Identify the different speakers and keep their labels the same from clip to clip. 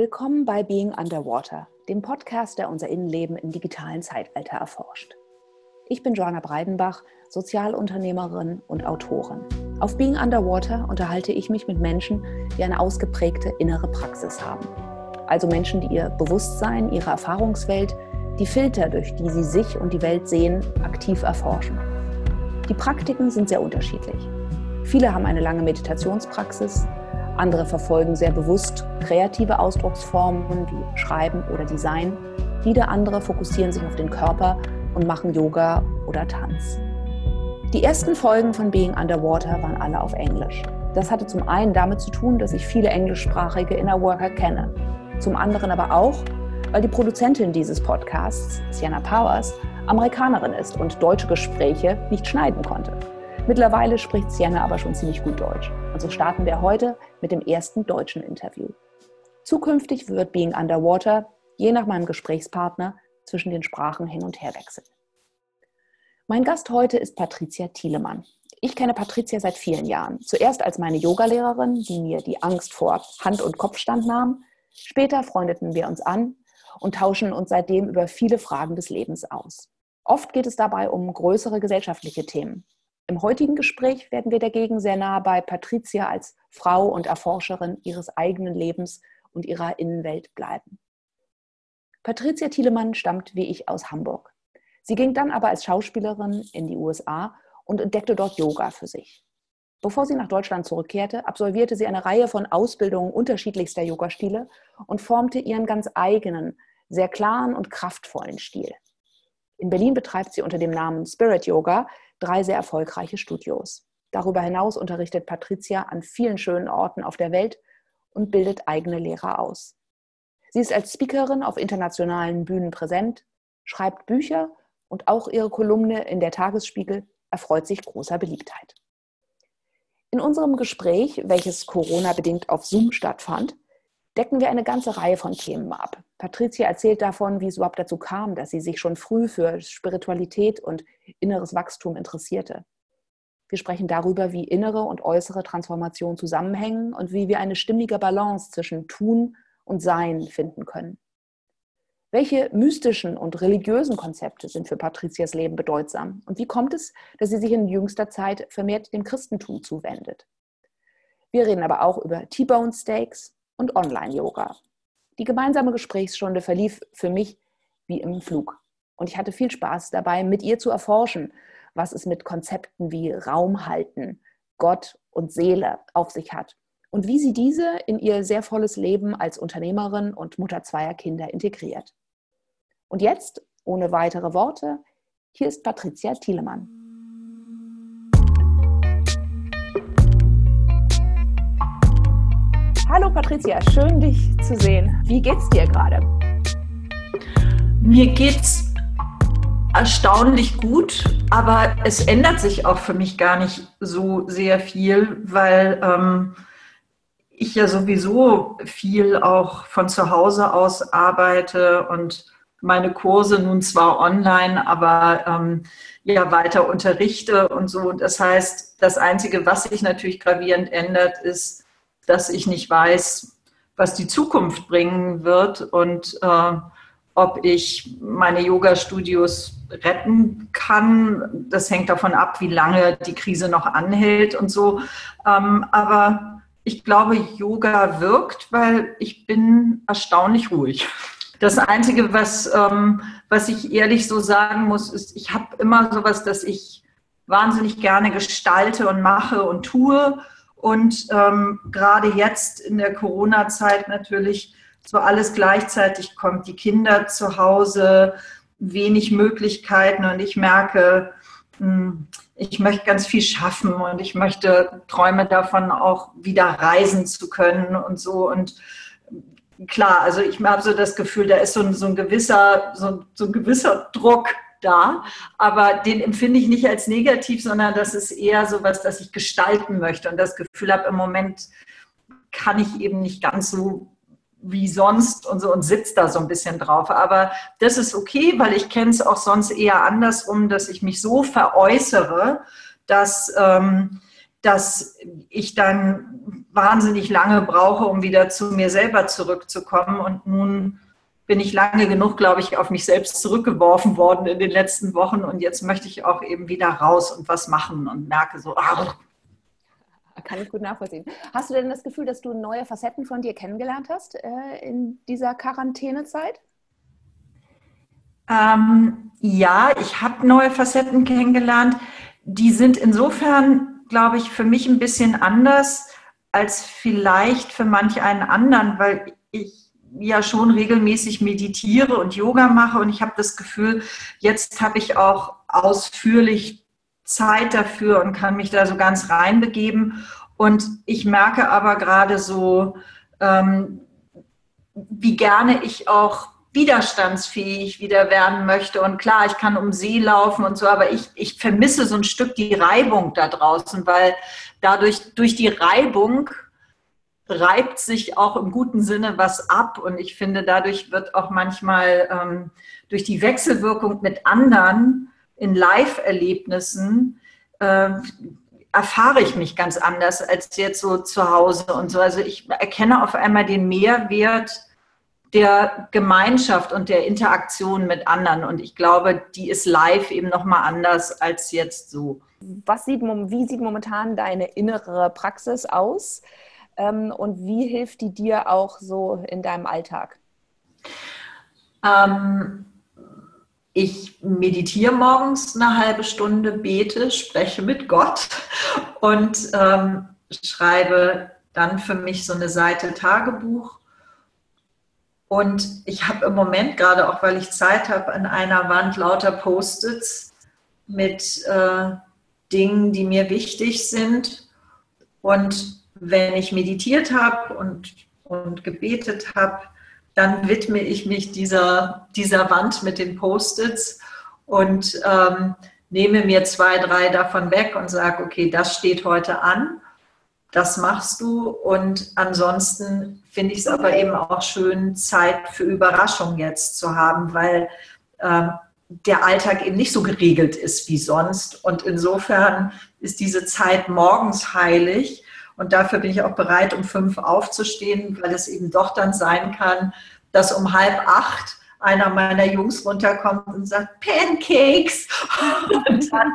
Speaker 1: Willkommen bei Being Underwater, dem Podcast, der unser Innenleben im digitalen Zeitalter erforscht. Ich bin Joanna Breidenbach, Sozialunternehmerin und Autorin. Auf Being Underwater unterhalte ich mich mit Menschen, die eine ausgeprägte innere Praxis haben. Also Menschen, die ihr Bewusstsein, ihre Erfahrungswelt, die Filter, durch die sie sich und die Welt sehen, aktiv erforschen. Die Praktiken sind sehr unterschiedlich. Viele haben eine lange Meditationspraxis, andere verfolgen sehr bewusst kreative Ausdrucksformen wie Schreiben oder Design. Wieder andere fokussieren sich auf den Körper und machen Yoga oder Tanz. Die ersten Folgen von Being Underwater waren alle auf Englisch. Das hatte zum einen damit zu tun, dass ich viele englischsprachige Inner Worker kenne. Zum anderen aber auch, weil die Produzentin dieses Podcasts, Sienna Powers, Amerikanerin ist und deutsche Gespräche nicht schneiden konnte. Mittlerweile spricht Sienna aber schon ziemlich gut Deutsch. Und so starten wir heute mit dem ersten deutschen Interview. Zukünftig wird Being Underwater, je nach meinem Gesprächspartner, zwischen den Sprachen hin und her wechseln. Mein Gast heute ist Patricia Thielemann. Ich kenne Patricia seit vielen Jahren. Zuerst als meine Yogalehrerin, die mir die Angst vor Hand- und Kopfstand nahm. Später freundeten wir uns an und tauschen uns seitdem über viele Fragen des Lebens aus. Oft geht es dabei um größere gesellschaftliche Themen. Im heutigen Gespräch werden wir dagegen sehr nah bei Patricia als Frau und Erforscherin ihres eigenen Lebens und ihrer Innenwelt bleiben. Patricia Thielemann stammt wie ich aus Hamburg. Sie ging dann aber als Schauspielerin in die USA und entdeckte dort Yoga für sich. Bevor sie nach Deutschland zurückkehrte, absolvierte sie eine Reihe von Ausbildungen unterschiedlichster Yoga-Stile und formte ihren ganz eigenen, sehr klaren und kraftvollen Stil. In Berlin betreibt sie unter dem Namen Spirit Yoga drei sehr erfolgreiche Studios. Darüber hinaus unterrichtet Patricia an vielen schönen Orten auf der Welt und bildet eigene Lehrer aus. Sie ist als Speakerin auf internationalen Bühnen präsent, schreibt Bücher und auch ihre Kolumne in der Tagesspiegel erfreut sich großer Beliebtheit. In unserem Gespräch, welches Corona-bedingt auf Zoom stattfand, decken wir eine ganze Reihe von Themen ab. Patricia erzählt davon, wie es überhaupt dazu kam, dass sie sich schon früh für Spiritualität und inneres Wachstum interessierte. Wir sprechen darüber, wie innere und äußere Transformation zusammenhängen und wie wir eine stimmige Balance zwischen Tun und Sein finden können. Welche mystischen und religiösen Konzepte sind für Patricias Leben bedeutsam? Und wie kommt es, dass sie sich in jüngster Zeit vermehrt dem Christentum zuwendet? Wir reden aber auch über T-Bone Steaks, und Online-Yoga. Die gemeinsame Gesprächsstunde verlief für mich wie im Flug. Und ich hatte viel Spaß dabei, mit ihr zu erforschen, was es mit Konzepten wie Raum halten, Gott und Seele auf sich hat und wie sie diese in ihr sehr volles Leben als Unternehmerin und Mutter zweier Kinder integriert. Und jetzt, ohne weitere Worte, hier ist Patricia Thielemann. Hallo Patricia, schön dich zu sehen. Wie geht's dir gerade?
Speaker 2: Mir geht's erstaunlich gut, aber es ändert sich auch für mich gar nicht so sehr viel, weil ähm, ich ja sowieso viel auch von zu Hause aus arbeite und meine Kurse nun zwar online, aber ähm, ja weiter unterrichte und so. Und das heißt, das Einzige, was sich natürlich gravierend ändert, ist, dass ich nicht weiß, was die Zukunft bringen wird und äh, ob ich meine Yoga-Studios retten kann. Das hängt davon ab, wie lange die Krise noch anhält und so. Ähm, aber ich glaube, Yoga wirkt, weil ich bin erstaunlich ruhig. Das Einzige, was, ähm, was ich ehrlich so sagen muss, ist, ich habe immer sowas, dass ich wahnsinnig gerne gestalte und mache und tue. Und ähm, gerade jetzt in der Corona-Zeit natürlich so alles gleichzeitig kommt. Die Kinder zu Hause, wenig Möglichkeiten und ich merke, hm, ich möchte ganz viel schaffen und ich möchte träume davon auch wieder reisen zu können und so. Und klar, also ich habe so das Gefühl, da ist so ein, so ein gewisser, so, so ein gewisser Druck da, aber den empfinde ich nicht als negativ, sondern das ist eher so was, das ich gestalten möchte und das Gefühl habe, im Moment kann ich eben nicht ganz so wie sonst und so und sitzt da so ein bisschen drauf. Aber das ist okay, weil ich kenne es auch sonst eher andersrum, dass ich mich so veräußere, dass ähm, dass ich dann wahnsinnig lange brauche, um wieder zu mir selber zurückzukommen. Und nun bin ich lange genug, glaube ich, auf mich selbst zurückgeworfen worden in den letzten Wochen. Und jetzt möchte ich auch eben wieder raus und was machen und merke so, ach.
Speaker 1: Kann ich gut nachvollziehen. Hast du denn das Gefühl, dass du neue Facetten von dir kennengelernt hast äh, in dieser Quarantänezeit?
Speaker 2: Ähm, ja, ich habe neue Facetten kennengelernt. Die sind insofern, glaube ich, für mich ein bisschen anders als vielleicht für manch einen anderen, weil ich ja schon regelmäßig meditiere und Yoga mache und ich habe das Gefühl, jetzt habe ich auch ausführlich Zeit dafür und kann mich da so ganz reinbegeben. Und ich merke aber gerade so, ähm, wie gerne ich auch widerstandsfähig wieder werden möchte. Und klar, ich kann um See laufen und so, aber ich, ich vermisse so ein Stück die Reibung da draußen, weil dadurch, durch die Reibung reibt sich auch im guten Sinne was ab. Und ich finde, dadurch wird auch manchmal ähm, durch die Wechselwirkung mit anderen in Live-Erlebnissen äh, erfahre ich mich ganz anders als jetzt so zu Hause und so. Also ich erkenne auf einmal den Mehrwert der Gemeinschaft und der Interaktion mit anderen. Und ich glaube, die ist live eben nochmal anders als jetzt so.
Speaker 1: Was sieht, wie sieht momentan deine innere Praxis aus? Ähm, und wie hilft die dir auch so in deinem Alltag?
Speaker 2: Ähm, ich meditiere morgens eine halbe Stunde, bete, spreche mit Gott und ähm, schreibe dann für mich so eine Seite Tagebuch und ich habe im Moment, gerade auch weil ich Zeit habe, an einer Wand lauter Post-its mit äh, Dingen, die mir wichtig sind. Und wenn ich meditiert habe und, und gebetet habe, dann widme ich mich dieser, dieser Wand mit den Post-its und ähm, nehme mir zwei, drei davon weg und sage, okay, das steht heute an das machst du. Und ansonsten finde ich es aber eben auch schön, Zeit für Überraschung jetzt zu haben, weil äh, der Alltag eben nicht so geregelt ist wie sonst. Und insofern ist diese Zeit morgens heilig. Und dafür bin ich auch bereit, um fünf aufzustehen, weil es eben doch dann sein kann, dass um halb acht einer meiner Jungs runterkommt und sagt, Pancakes. Und dann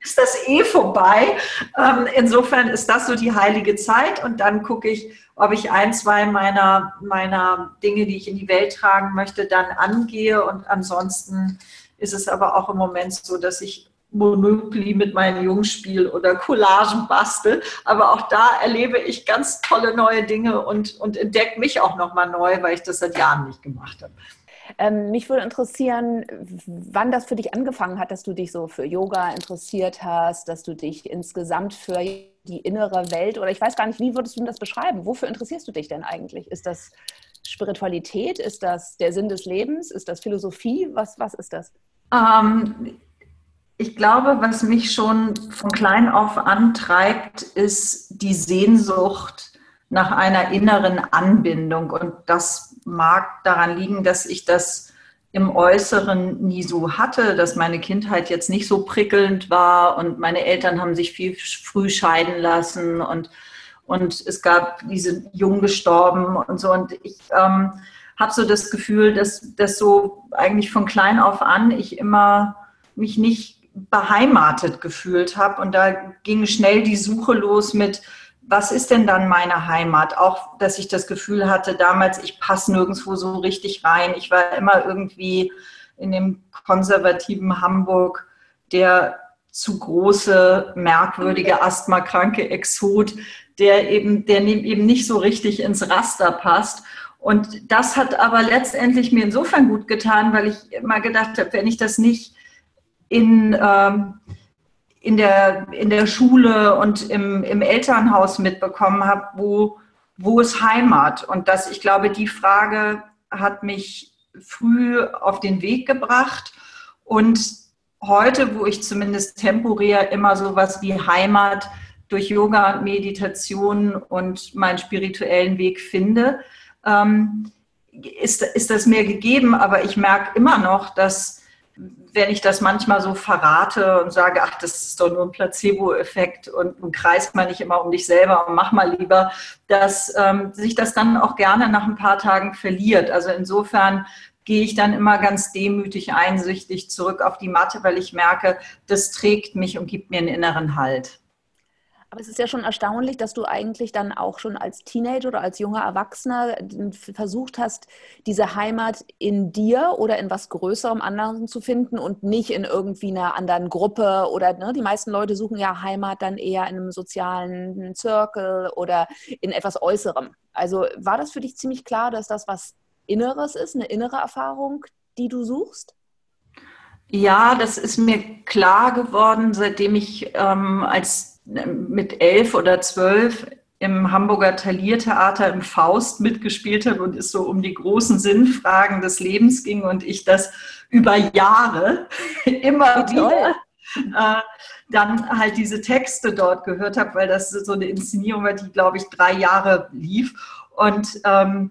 Speaker 2: ist das eh vorbei. Ähm, insofern ist das so die heilige Zeit. Und dann gucke ich, ob ich ein, zwei meiner, meiner Dinge, die ich in die Welt tragen möchte, dann angehe. Und ansonsten ist es aber auch im Moment so, dass ich Monopoly mit meinen Jungs spiele oder Collagen bastel. Aber auch da erlebe ich ganz tolle neue Dinge und, und entdecke mich auch nochmal neu, weil ich das seit Jahren nicht gemacht habe.
Speaker 1: Ähm, mich würde interessieren, wann das für dich angefangen hat, dass du dich so für Yoga interessiert hast, dass du dich insgesamt für die innere Welt oder ich weiß gar nicht, wie würdest du das beschreiben? Wofür interessierst du dich denn eigentlich? Ist das Spiritualität? Ist das der Sinn des Lebens? Ist das Philosophie? Was, was ist das?
Speaker 2: Ähm, ich glaube, was mich schon von klein auf antreibt, ist die Sehnsucht nach einer inneren Anbindung. Und das mag daran liegen, dass ich das im Äußeren nie so hatte, dass meine Kindheit jetzt nicht so prickelnd war und meine Eltern haben sich viel früh scheiden lassen und, und es gab diese jung gestorben und so. Und ich ähm, habe so das Gefühl, dass das so eigentlich von klein auf an ich immer mich nicht beheimatet gefühlt habe. Und da ging schnell die Suche los mit, was ist denn dann meine Heimat? Auch, dass ich das Gefühl hatte damals, ich passe nirgendwo so richtig rein. Ich war immer irgendwie in dem konservativen Hamburg der zu große, merkwürdige, asthmakranke Exot, der eben, der eben nicht so richtig ins Raster passt. Und das hat aber letztendlich mir insofern gut getan, weil ich immer gedacht habe, wenn ich das nicht in, ähm, in der, in der Schule und im, im Elternhaus mitbekommen habe, wo, wo ist Heimat? Und das, ich glaube, die Frage hat mich früh auf den Weg gebracht. Und heute, wo ich zumindest temporär immer so was wie Heimat durch Yoga und Meditation und meinen spirituellen Weg finde, ähm, ist, ist das mir gegeben. Aber ich merke immer noch, dass wenn ich das manchmal so verrate und sage, ach, das ist doch nur ein Placebo-Effekt und, und kreis mal nicht immer um dich selber und mach mal lieber, dass ähm, sich das dann auch gerne nach ein paar Tagen verliert. Also insofern gehe ich dann immer ganz demütig einsichtig zurück auf die Matte, weil ich merke, das trägt mich und gibt mir einen inneren Halt.
Speaker 1: Aber es ist ja schon erstaunlich, dass du eigentlich dann auch schon als Teenager oder als junger Erwachsener versucht hast, diese Heimat in dir oder in was Größerem anderen zu finden und nicht in irgendwie einer anderen Gruppe oder ne, die meisten Leute suchen ja Heimat dann eher in einem sozialen Circle oder in etwas Äußerem. Also war das für dich ziemlich klar, dass das was Inneres ist, eine innere Erfahrung, die du suchst?
Speaker 2: Ja, das ist mir klar geworden, seitdem ich ähm, als mit elf oder zwölf im Hamburger Taliertheater im Faust mitgespielt habe und es so um die großen Sinnfragen des Lebens ging und ich das über Jahre immer wieder äh, dann halt diese Texte dort gehört habe, weil das so eine Inszenierung war, die, glaube ich, drei Jahre lief. Und ähm,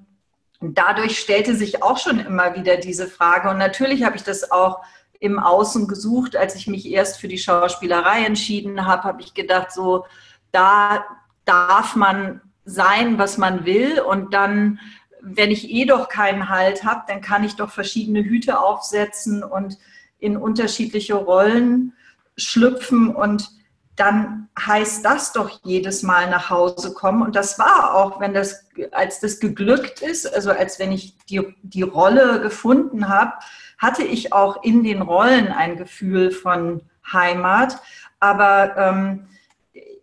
Speaker 2: dadurch stellte sich auch schon immer wieder diese Frage. Und natürlich habe ich das auch im Außen gesucht. Als ich mich erst für die Schauspielerei entschieden habe, habe ich gedacht, so, da darf man sein, was man will. Und dann, wenn ich eh doch keinen Halt habe, dann kann ich doch verschiedene Hüte aufsetzen und in unterschiedliche Rollen schlüpfen und dann heißt das doch jedes Mal nach Hause kommen. Und das war auch, wenn das, als das geglückt ist, also als wenn ich die, die Rolle gefunden habe, hatte ich auch in den Rollen ein Gefühl von Heimat. Aber ähm,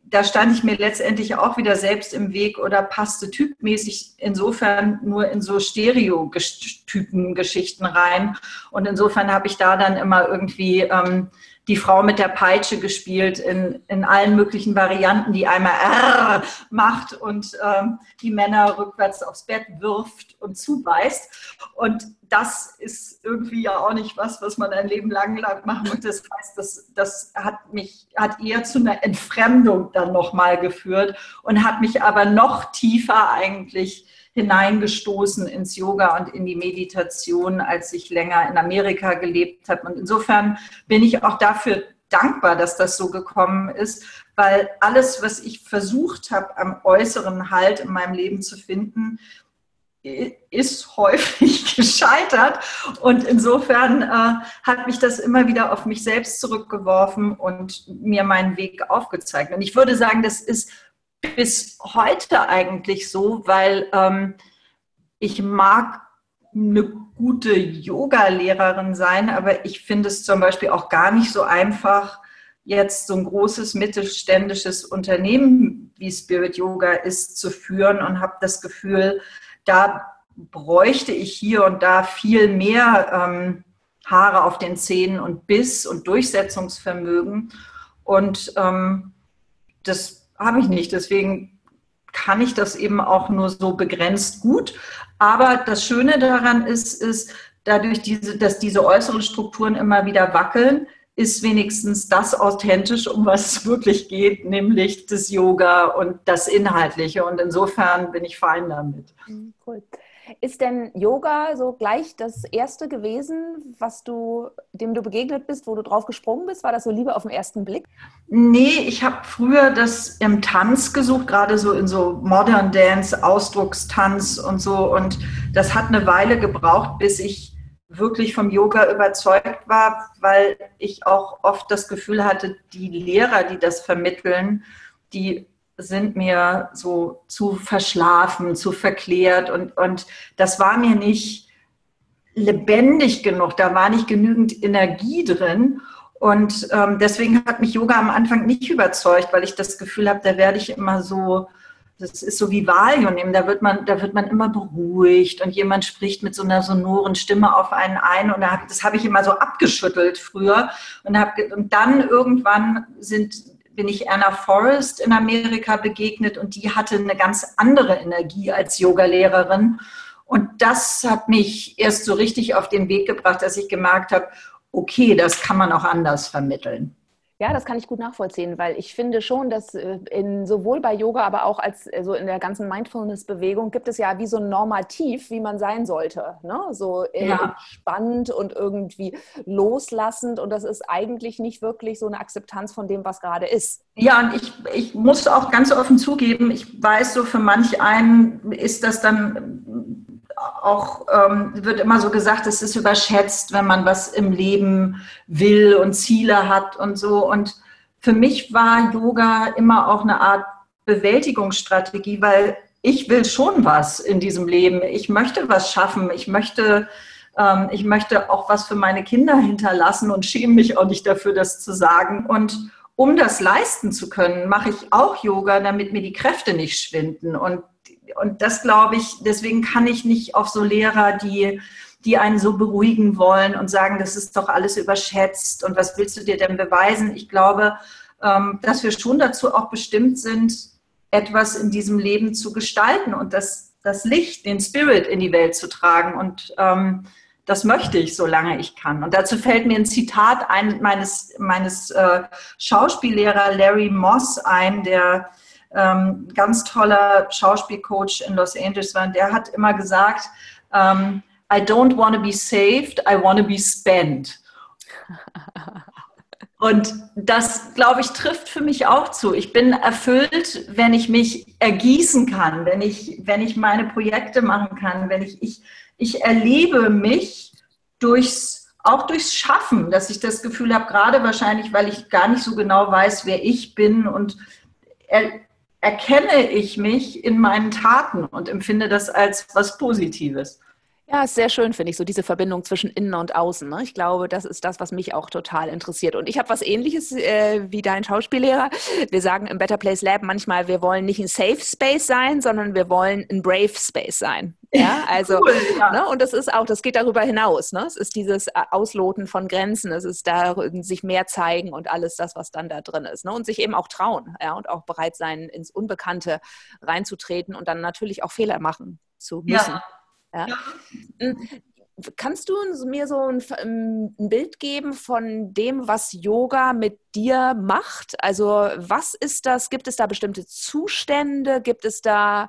Speaker 2: da stand ich mir letztendlich auch wieder selbst im Weg oder passte typmäßig insofern nur in so Stereotypen-Geschichten rein. Und insofern habe ich da dann immer irgendwie ähm, die Frau mit der Peitsche gespielt in, in allen möglichen Varianten, die einmal R macht und ähm, die Männer rückwärts aufs Bett wirft und zubeißt. Und das ist irgendwie ja auch nicht was, was man ein Leben lang, lang machen muss. Das heißt, das, das hat mich, hat eher zu einer Entfremdung dann nochmal geführt und hat mich aber noch tiefer eigentlich hineingestoßen ins Yoga und in die Meditation, als ich länger in Amerika gelebt habe. Und insofern bin ich auch dafür dankbar, dass das so gekommen ist, weil alles, was ich versucht habe, am äußeren Halt in meinem Leben zu finden, ist häufig gescheitert. Und insofern äh, hat mich das immer wieder auf mich selbst zurückgeworfen und mir meinen Weg aufgezeigt. Und ich würde sagen, das ist bis heute eigentlich so, weil ähm, ich mag eine gute Yoga-Lehrerin sein, aber ich finde es zum Beispiel auch gar nicht so einfach, jetzt so ein großes mittelständisches Unternehmen wie Spirit Yoga ist zu führen und habe das Gefühl, da bräuchte ich hier und da viel mehr ähm, Haare auf den Zähnen und Biss und Durchsetzungsvermögen. Und ähm, das habe ich nicht. Deswegen kann ich das eben auch nur so begrenzt gut. Aber das Schöne daran ist, ist dadurch, diese, dass diese äußeren Strukturen immer wieder wackeln, ist wenigstens das authentisch, um was es wirklich geht, nämlich das Yoga und das Inhaltliche. Und insofern bin ich fein damit.
Speaker 1: Mhm, cool. Ist denn Yoga so gleich das erste gewesen, was du, dem du begegnet bist, wo du drauf gesprungen bist? War das so Liebe auf den ersten Blick?
Speaker 2: Nee, ich habe früher das im Tanz gesucht, gerade so in so Modern Dance, Ausdruckstanz und so. Und das hat eine Weile gebraucht, bis ich wirklich vom Yoga überzeugt war, weil ich auch oft das Gefühl hatte, die Lehrer, die das vermitteln, die sind mir so zu verschlafen, zu verklärt und, und das war mir nicht lebendig genug, da war nicht genügend Energie drin. Und ähm, deswegen hat mich Yoga am Anfang nicht überzeugt, weil ich das Gefühl habe, da werde ich immer so, das ist so wie Valium nehmen, da wird man, da wird man immer beruhigt und jemand spricht mit so einer sonoren Stimme auf einen ein und das habe ich immer so abgeschüttelt früher und, hab, und dann irgendwann sind bin ich Anna Forrest in Amerika begegnet und die hatte eine ganz andere Energie als Yogalehrerin. Und das hat mich erst so richtig auf den Weg gebracht, dass ich gemerkt habe, okay, das kann man auch anders vermitteln.
Speaker 1: Ja, das kann ich gut nachvollziehen, weil ich finde schon, dass äh, in, sowohl bei Yoga, aber auch als so also in der ganzen Mindfulness-Bewegung gibt es ja wie so ein Normativ, wie man sein sollte. Ne? So äh, ja. entspannt und irgendwie loslassend. Und das ist eigentlich nicht wirklich so eine Akzeptanz von dem, was gerade ist.
Speaker 2: Ja, und ich, ich muss auch ganz offen zugeben, ich weiß so, für manch einen ist das dann auch ähm, wird immer so gesagt, es ist überschätzt, wenn man was im Leben will und Ziele hat und so. Und für mich war Yoga immer auch eine Art Bewältigungsstrategie, weil ich will schon was in diesem Leben. Ich möchte was schaffen. Ich möchte, ähm, ich möchte auch was für meine Kinder hinterlassen und schäme mich auch nicht dafür, das zu sagen. Und um das leisten zu können, mache ich auch Yoga, damit mir die Kräfte nicht schwinden. Und und das glaube ich, deswegen kann ich nicht auf so Lehrer, die, die einen so beruhigen wollen und sagen, das ist doch alles überschätzt und was willst du dir denn beweisen? Ich glaube, ähm, dass wir schon dazu auch bestimmt sind, etwas in diesem Leben zu gestalten und das, das Licht, den Spirit in die Welt zu tragen. Und ähm, das möchte ich, solange ich kann. Und dazu fällt mir ein Zitat ein, meines, meines äh, Schauspiellehrer Larry Moss ein, der ähm, ganz toller Schauspielcoach in Los Angeles war, der hat immer gesagt, ähm, I don't want to be saved, I want to be spent. Und das, glaube ich, trifft für mich auch zu. Ich bin erfüllt, wenn ich mich ergießen kann, wenn ich, wenn ich meine Projekte machen kann, wenn ich, ich, ich erlebe mich durchs, auch durchs Schaffen, dass ich das Gefühl habe, gerade wahrscheinlich, weil ich gar nicht so genau weiß, wer ich bin und er, erkenne ich mich in meinen Taten und empfinde das als was Positives.
Speaker 1: Ja, ist sehr schön, finde ich, so diese Verbindung zwischen innen und außen. Ne? Ich glaube, das ist das, was mich auch total interessiert. Und ich habe was ähnliches äh, wie dein Schauspiellehrer. Wir sagen im Better Place Lab manchmal, wir wollen nicht ein Safe Space sein, sondern wir wollen ein Brave Space sein. Ja, also, cool, ja. Ne? und das ist auch, das geht darüber hinaus. Ne? Es ist dieses äh, Ausloten von Grenzen, es ist da sich mehr zeigen und alles das, was dann da drin ist. Ne? Und sich eben auch trauen, ja, und auch bereit sein, ins Unbekannte reinzutreten und dann natürlich auch Fehler machen zu müssen. Ja. Ja. Hm, kannst du mir so ein, ähm, ein, Bild geben von dem, was Yoga mit dir macht? Also was ist das? Gibt es da bestimmte Zustände? Gibt es da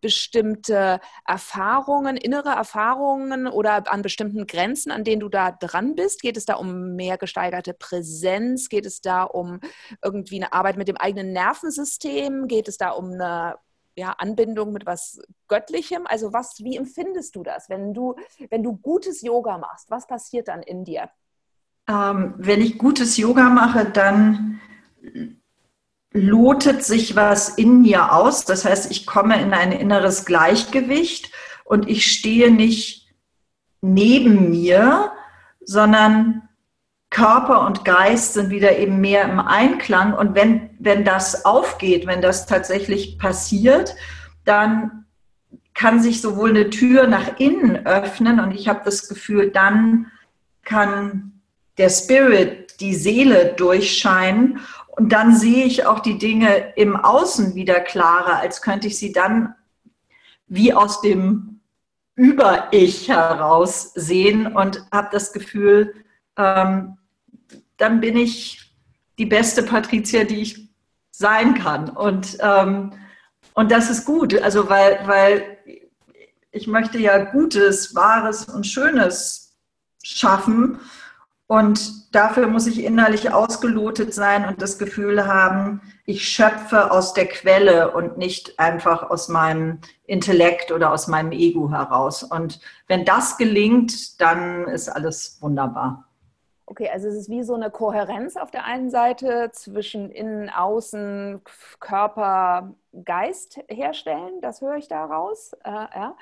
Speaker 1: bestimmte Erfahrungen, innere Erfahrungen oder an bestimmten Grenzen, an denen du da dran bist? Geht es da um mehr gesteigerte Präsenz? Geht es da um irgendwie eine Arbeit mit dem eigenen Nervensystem? Geht es da um eine ja, Anbindung mit was Göttlichem? Also was, wie empfindest du das, wenn du, wenn du gutes Yoga machst? Was passiert dann in dir?
Speaker 2: Ähm, wenn ich gutes Yoga mache, dann lotet sich was in mir aus. Das heißt, ich komme in ein inneres Gleichgewicht und ich stehe nicht neben mir, sondern Körper und Geist sind wieder eben mehr im Einklang. Und wenn, wenn das aufgeht, wenn das tatsächlich passiert, dann kann sich sowohl eine Tür nach innen öffnen. Und ich habe das Gefühl, dann kann der Spirit, die Seele durchscheinen. Und dann sehe ich auch die Dinge im Außen wieder klarer, als könnte ich sie dann wie aus dem Über-Ich heraus sehen. Und habe das Gefühl, ähm, dann bin ich die beste Patricia, die ich sein kann. Und, ähm, und das ist gut, also weil, weil ich möchte ja Gutes, Wahres und Schönes schaffen. Und dafür muss ich innerlich ausgelotet sein und das Gefühl haben, ich schöpfe aus der Quelle und nicht einfach aus meinem Intellekt oder aus meinem Ego heraus. Und wenn das gelingt, dann ist alles wunderbar.
Speaker 1: Okay, also es ist wie so eine Kohärenz auf der einen Seite zwischen Innen, Außen, Körper, Geist herstellen, das höre ich daraus. Äh, ja.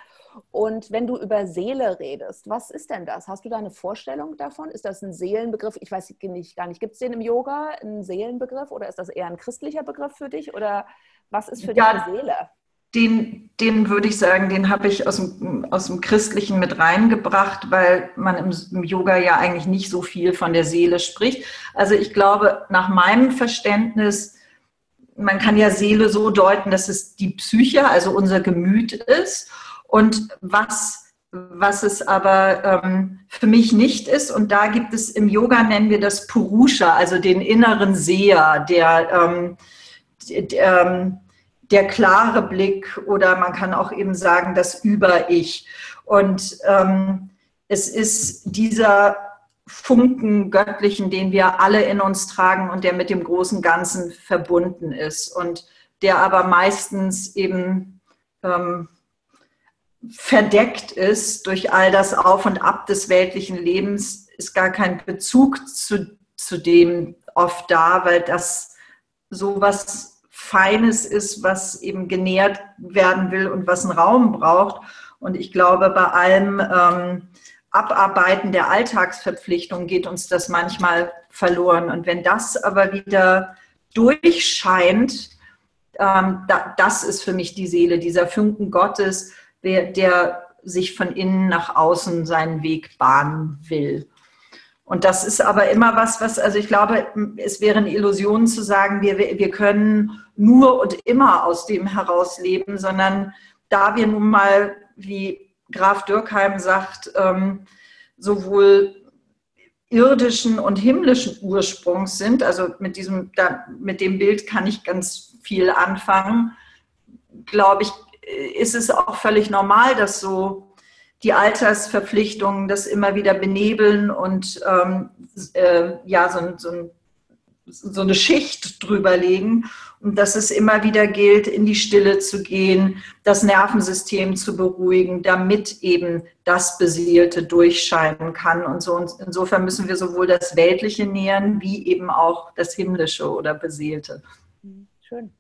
Speaker 1: Und wenn du über Seele redest, was ist denn das? Hast du da eine Vorstellung davon? Ist das ein Seelenbegriff? Ich weiß nicht, gar nicht. Gibt es den im Yoga, einen Seelenbegriff oder ist das eher ein christlicher Begriff für dich? Oder was ist für ja, dich eine Seele?
Speaker 2: Den, den würde ich sagen, den habe ich aus dem, aus dem Christlichen mit reingebracht, weil man im, im Yoga ja eigentlich nicht so viel von der Seele spricht. Also ich glaube, nach meinem Verständnis, man kann ja Seele so deuten, dass es die Psyche, also unser Gemüt ist. Und was, was es aber ähm, für mich nicht ist. Und da gibt es im Yoga, nennen wir das Purusha, also den inneren Seher, der, ähm, der, ähm, der, klare Blick oder man kann auch eben sagen, das Über-Ich. Und ähm, es ist dieser Funken Göttlichen, den wir alle in uns tragen und der mit dem großen Ganzen verbunden ist und der aber meistens eben ähm, verdeckt ist durch all das Auf und Ab des weltlichen Lebens, ist gar kein Bezug zu, zu dem oft da, weil das so was Feines ist, was eben genährt werden will und was einen Raum braucht. Und ich glaube, bei allem ähm, Abarbeiten der Alltagsverpflichtung geht uns das manchmal verloren. Und wenn das aber wieder durchscheint, ähm, da, das ist für mich die Seele, dieser Funken Gottes, der, der sich von innen nach außen seinen Weg bahnen will. Und das ist aber immer was, was, also ich glaube, es wäre eine Illusion zu sagen, wir, wir können nur und immer aus dem heraus leben, sondern da wir nun mal, wie Graf Dürkheim sagt, ähm, sowohl irdischen und himmlischen Ursprungs sind, also mit diesem, mit dem Bild kann ich ganz viel anfangen, glaube ich, ist es auch völlig normal, dass so die Altersverpflichtungen das immer wieder benebeln und ähm, äh, ja, so, so, so, eine Schicht drüber legen und dass es immer wieder gilt, in die Stille zu gehen, das Nervensystem zu beruhigen, damit eben das Beseelte durchscheinen kann. Und so und insofern müssen wir sowohl das Weltliche nähern, wie eben auch das Himmlische oder Beseelte.
Speaker 1: Schön.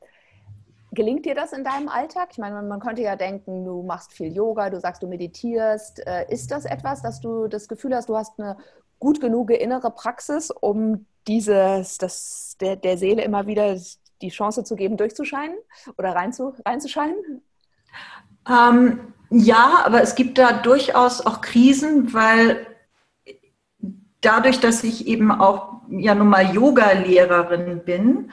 Speaker 1: Gelingt dir das in deinem Alltag? Ich meine, man könnte ja denken, du machst viel Yoga, du sagst, du meditierst. Äh, ist das etwas, dass du das Gefühl hast, du hast eine gut genug innere Praxis, um dieses, das, der, der Seele immer wieder die Chance zu geben, durchzuscheinen oder reinzu, reinzuscheinen?
Speaker 2: Ähm, ja, aber es gibt da durchaus auch Krisen, weil dadurch, dass ich eben auch ja nun mal Yoga-Lehrerin bin,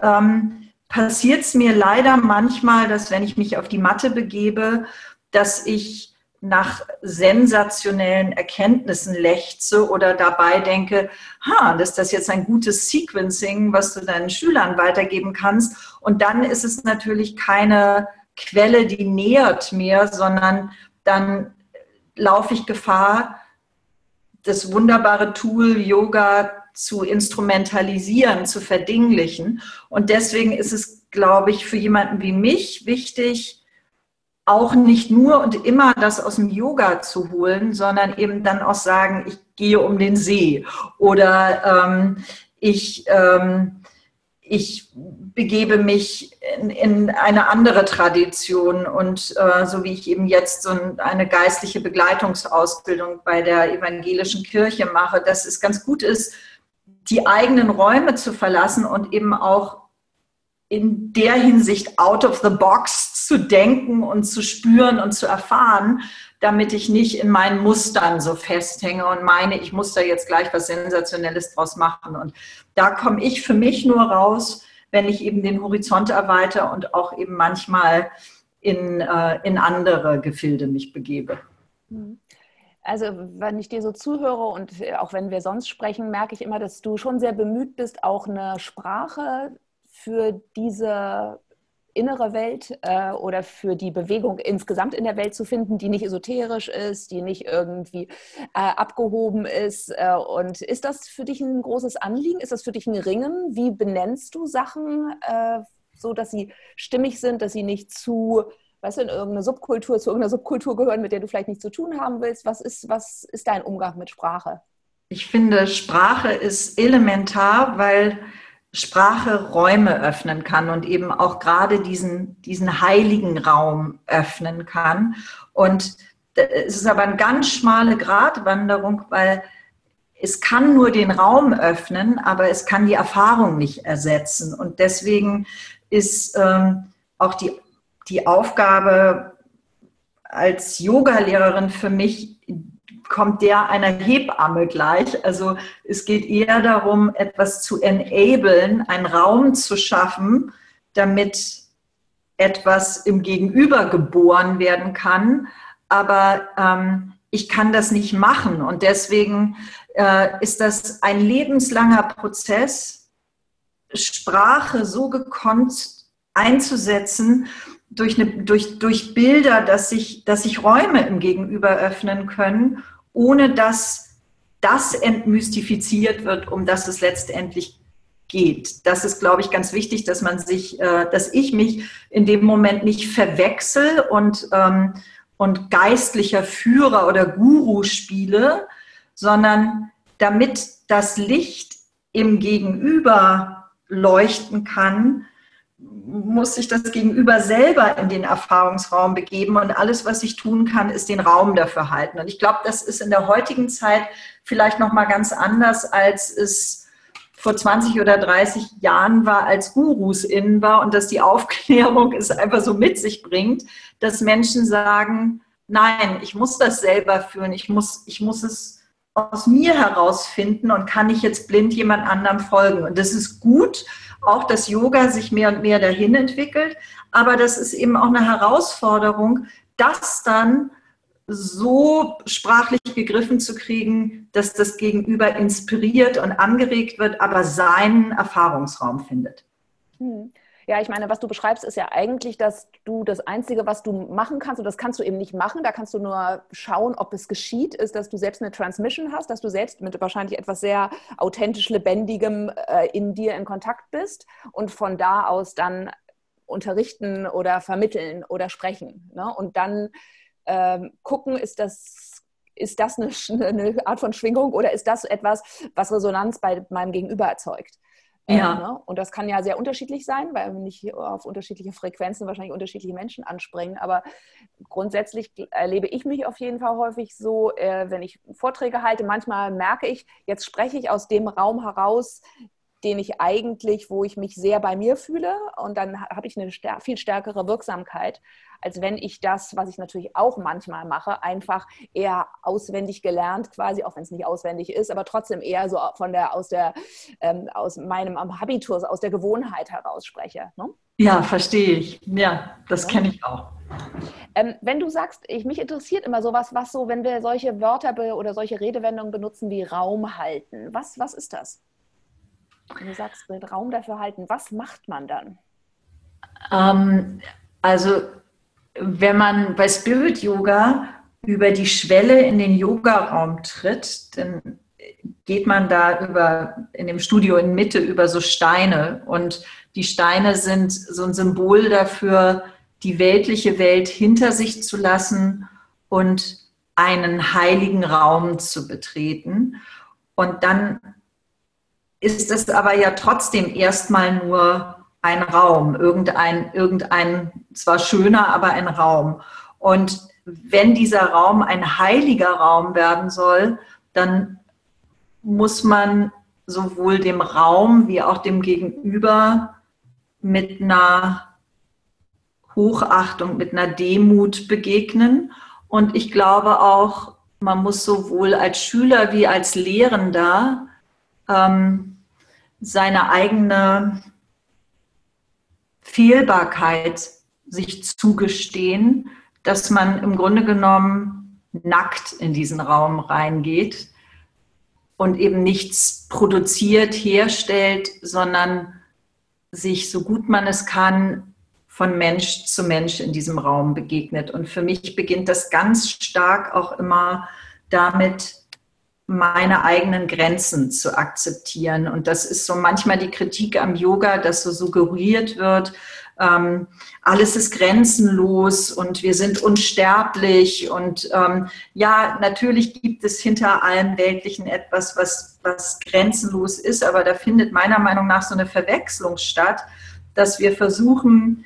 Speaker 2: ähm, passiert es mir leider manchmal, dass wenn ich mich auf die Matte begebe, dass ich nach sensationellen Erkenntnissen lechze oder dabei denke, ha, ist das jetzt ein gutes Sequencing, was du deinen Schülern weitergeben kannst. Und dann ist es natürlich keine Quelle, die nähert mehr, sondern dann laufe ich Gefahr, das wunderbare Tool Yoga zu instrumentalisieren, zu verdinglichen. Und deswegen ist es, glaube ich, für jemanden wie mich wichtig, auch nicht nur und immer das aus dem Yoga zu holen, sondern eben dann auch sagen, ich gehe um den See oder ähm, ich, ähm, ich begebe mich in, in, eine andere Tradition und äh, so wie ich eben jetzt so eine geistliche Begleitungsausbildung bei der evangelischen Kirche mache, dass es ganz gut ist, die eigenen Räume zu verlassen und eben auch in der Hinsicht out of the box zu denken und zu spüren und zu erfahren, damit ich nicht in meinen Mustern so festhänge und meine, ich muss da jetzt gleich was Sensationelles draus machen. Und da komme ich für mich nur raus, wenn ich eben den Horizont erweitere und auch eben manchmal in, äh, in andere Gefilde mich begebe.
Speaker 1: Also wenn ich dir so zuhöre und äh, auch wenn wir sonst sprechen, merke ich immer, dass du schon sehr bemüht bist, auch eine Sprache für diese innere Welt äh, oder für die Bewegung insgesamt in der Welt zu finden, die nicht esoterisch ist, die nicht irgendwie äh, abgehoben ist. Äh, und ist das für dich ein großes Anliegen? Ist das für dich ein Ringen? Wie benennst du Sachen äh, so, dass sie stimmig sind, dass sie nicht zu weißt du, in irgendeine Subkultur, zu irgendeiner Subkultur gehören, mit der du vielleicht nichts zu tun haben willst? Was ist, was ist dein Umgang mit Sprache?
Speaker 2: Ich finde, Sprache ist elementar, weil Sprache Räume öffnen kann und eben auch gerade diesen, diesen heiligen Raum öffnen kann. Und es ist aber eine ganz schmale Gratwanderung, weil es kann nur den Raum öffnen, aber es kann die Erfahrung nicht ersetzen. Und deswegen ist ähm, auch die die Aufgabe als Yoga-Lehrerin für mich kommt der einer Hebamme gleich. Also es geht eher darum, etwas zu enablen, einen Raum zu schaffen, damit etwas im Gegenüber geboren werden kann, aber ähm, ich kann das nicht machen. Und deswegen äh, ist das ein lebenslanger Prozess, Sprache so gekonnt einzusetzen durch, eine, durch, durch Bilder, dass sich, dass sich Räume im Gegenüber öffnen können, ohne dass das entmystifiziert wird, um das es letztendlich geht. Das ist, glaube ich, ganz wichtig, dass man sich, äh, dass ich mich in dem Moment nicht verwechsel und, ähm, und geistlicher Führer oder Guru spiele, sondern damit das Licht im Gegenüber leuchten kann, muss sich das Gegenüber selber in den Erfahrungsraum begeben und alles, was ich tun kann, ist den Raum dafür halten. Und ich glaube, das ist in der heutigen Zeit vielleicht noch mal ganz anders, als es vor 20 oder 30 Jahren war, als Gurus innen war und dass die Aufklärung es einfach so mit sich bringt, dass Menschen sagen, nein, ich muss das selber führen, ich muss, ich muss es aus mir herausfinden und kann ich jetzt blind jemand anderem folgen. Und das ist gut, auch dass Yoga sich mehr und mehr dahin entwickelt, aber das ist eben auch eine Herausforderung, das dann so sprachlich gegriffen zu kriegen, dass das Gegenüber inspiriert und angeregt wird, aber seinen Erfahrungsraum findet.
Speaker 1: Hm. Ja, ich meine, was du beschreibst, ist ja eigentlich, dass du das Einzige, was du machen kannst, und das kannst du eben nicht machen, da kannst du nur schauen, ob es geschieht, ist, dass du selbst eine Transmission hast, dass du selbst mit wahrscheinlich etwas sehr authentisch Lebendigem äh, in dir in Kontakt bist und von da aus dann unterrichten oder vermitteln oder sprechen. Ne? Und dann ähm, gucken, ist das ist das eine, eine, Art von Schwingung oder ist das etwas, was Resonanz bei meinem Gegenüber erzeugt? Ja. Ähm, ne? Und das kann ja sehr unterschiedlich sein, weil wir nicht auf unterschiedliche Frequenzen wahrscheinlich unterschiedliche Menschen anspringen. Aber grundsätzlich erlebe ich mich auf jeden Fall häufig so, äh, wenn ich Vorträge halte, manchmal merke ich, jetzt spreche ich aus dem Raum heraus, den ich eigentlich, wo ich mich sehr bei mir fühle und dann habe ich eine viel stärkere Wirksamkeit, als wenn ich das, was ich natürlich auch manchmal mache, einfach eher auswendig gelernt, quasi, auch wenn es nicht auswendig ist, aber trotzdem eher so von der, aus der, ähm, aus meinem Habitus, aus der Gewohnheit heraus spreche. Ne?
Speaker 2: Ja, verstehe ich. Ja, das kenne ich auch.
Speaker 1: Ähm, wenn du sagst, ich, mich interessiert immer sowas, was so, wenn wir solche Wörter oder solche Redewendungen benutzen wie Raum halten, was, was ist das? Wenn du sagst, den Raum dafür halten, was macht man dann?
Speaker 2: Ähm, also, wenn man bei Spirit Yoga über die Schwelle in den Yogaraum tritt, dann geht man da über, in dem Studio in Mitte über so Steine. Und die Steine sind so ein Symbol dafür, die weltliche Welt hinter sich zu lassen und einen heiligen Raum zu betreten. Und dann ist es aber ja trotzdem erstmal nur ein Raum, irgendein, irgendein zwar schöner, aber ein Raum. Und wenn dieser Raum ein heiliger Raum werden soll, dann muss man sowohl dem Raum wie auch dem Gegenüber mit einer Hochachtung, mit einer Demut begegnen. Und ich glaube auch, man muss sowohl als Schüler wie als Lehrender ähm, seine eigene Fehlbarkeit sich zugestehen, dass man im Grunde genommen nackt in diesen Raum reingeht und eben nichts produziert, herstellt, sondern sich so gut man es kann von Mensch zu Mensch in diesem Raum begegnet. Und für mich beginnt das ganz stark auch immer damit, meine eigenen Grenzen zu akzeptieren. Und das ist so manchmal die Kritik am Yoga, dass so suggeriert wird, ähm, alles ist grenzenlos und wir sind unsterblich. Und ähm, ja, natürlich gibt es hinter allem Weltlichen etwas, was, was grenzenlos ist, aber da findet meiner Meinung nach so eine Verwechslung statt, dass wir versuchen,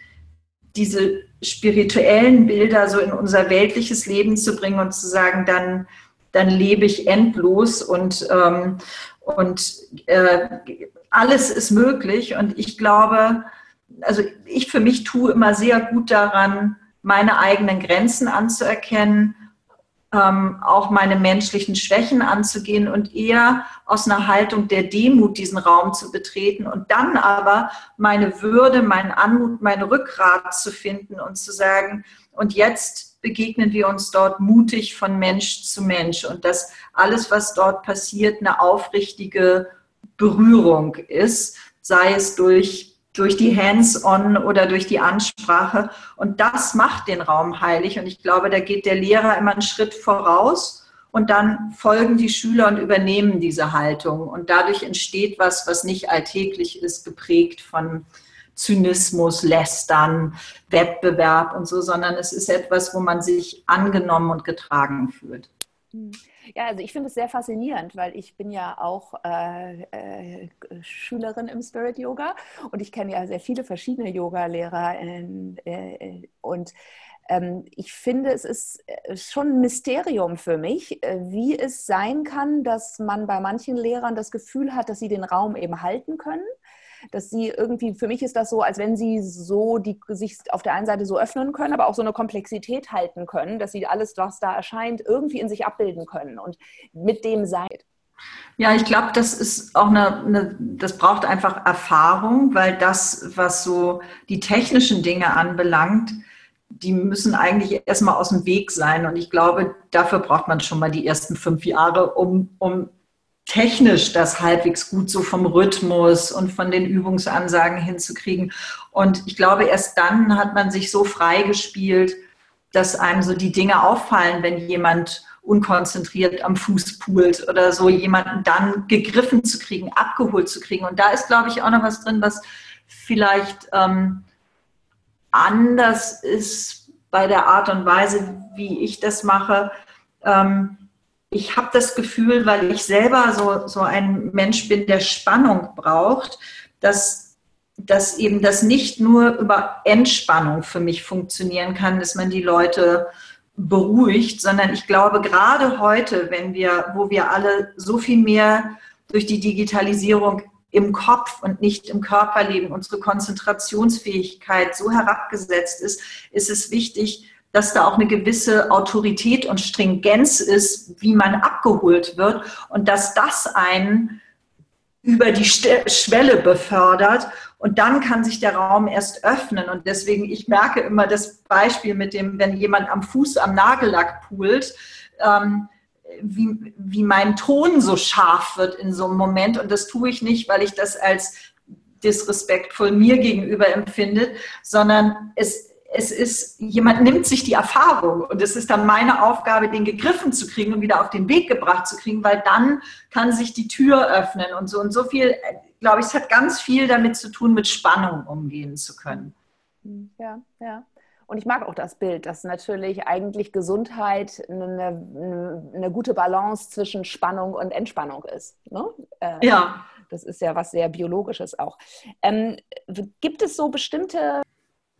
Speaker 2: diese spirituellen Bilder so in unser weltliches Leben zu bringen und zu sagen, dann dann lebe ich endlos und, ähm, und äh, alles ist möglich. Und ich glaube, also ich für mich tue immer sehr gut daran, meine eigenen Grenzen anzuerkennen, ähm, auch meine menschlichen Schwächen anzugehen und eher aus einer Haltung der Demut diesen Raum zu betreten und dann aber meine Würde, meinen Anmut, mein Rückgrat zu finden und zu sagen, und jetzt begegnen wir uns dort mutig von Mensch zu Mensch und dass alles, was dort passiert, eine aufrichtige Berührung ist, sei es durch durch die Hands-on oder durch die Ansprache. Und das macht den Raum heilig. Und ich glaube, da geht der Lehrer immer einen Schritt voraus und dann folgen die Schüler und übernehmen diese Haltung. Und dadurch entsteht was, was nicht alltäglich ist, geprägt von Zynismus, Lästern, Wettbewerb und so, sondern es ist etwas, wo man sich angenommen und getragen fühlt.
Speaker 1: Hm. Ja, also ich finde es sehr faszinierend, weil ich bin ja auch äh, äh, Schülerin im Spirit Yoga und ich kenne ja sehr viele verschiedene Yoga-Lehrer äh, und ähm, ich finde, es ist äh, schon ein Mysterium für mich, äh, wie es sein kann, dass man bei manchen Lehrern das Gefühl hat, dass sie den Raum eben halten können. Dass sie irgendwie, für mich ist das so, als wenn sie so die, sich auf der einen Seite so öffnen können, aber auch so eine Komplexität halten können, dass sie alles, was da erscheint, irgendwie in sich abbilden können und mit dem sein.
Speaker 2: Ja, ich glaube, das ist auch eine, eine, das braucht einfach Erfahrung, weil das, was so die technischen Dinge anbelangt, die müssen eigentlich erstmal aus dem Weg sein. Und ich glaube, dafür braucht man schon mal die ersten fünf Jahre, um, um technisch das halbwegs gut so vom Rhythmus und von den Übungsansagen hinzukriegen. Und ich glaube, erst dann hat man sich so freigespielt, dass einem so die Dinge auffallen, wenn jemand unkonzentriert am Fuß poolt oder so, jemanden dann gegriffen zu kriegen, abgeholt zu kriegen. Und da ist, glaube ich, auch noch was drin, was vielleicht ähm, anders ist bei der Art und Weise, wie ich das mache. Ähm, ich habe das Gefühl, weil ich selber so, so ein Mensch bin, der Spannung braucht, dass, dass eben das nicht nur über Entspannung für mich funktionieren kann, dass man die Leute beruhigt, sondern ich glaube, gerade heute, wenn wir, wo wir alle so viel mehr durch die Digitalisierung im Kopf und nicht im Körper leben, unsere Konzentrationsfähigkeit so herabgesetzt ist, ist es wichtig, dass da auch eine gewisse Autorität und Stringenz ist, wie man abgeholt wird und dass das einen über die Schwelle befördert und dann kann sich der Raum erst öffnen und deswegen, ich merke immer das Beispiel mit dem, wenn jemand am Fuß am Nagellack poolt, ähm, wie, wie mein Ton so scharf wird in so einem Moment. Und das tue ich nicht, weil ich das als disrespektvoll mir gegenüber empfinde, sondern es, es ist, jemand nimmt sich die Erfahrung und es ist dann meine Aufgabe, den gegriffen zu kriegen und wieder auf den Weg gebracht zu kriegen, weil dann kann sich die Tür öffnen und so und so viel, glaube ich, es hat ganz viel damit zu tun, mit Spannung umgehen zu können.
Speaker 1: Ja, ja. Und ich mag auch das Bild, dass natürlich eigentlich Gesundheit eine, eine gute Balance zwischen Spannung und Entspannung ist. Ne?
Speaker 2: Äh, ja.
Speaker 1: Das ist ja was sehr Biologisches auch. Ähm, gibt es so bestimmte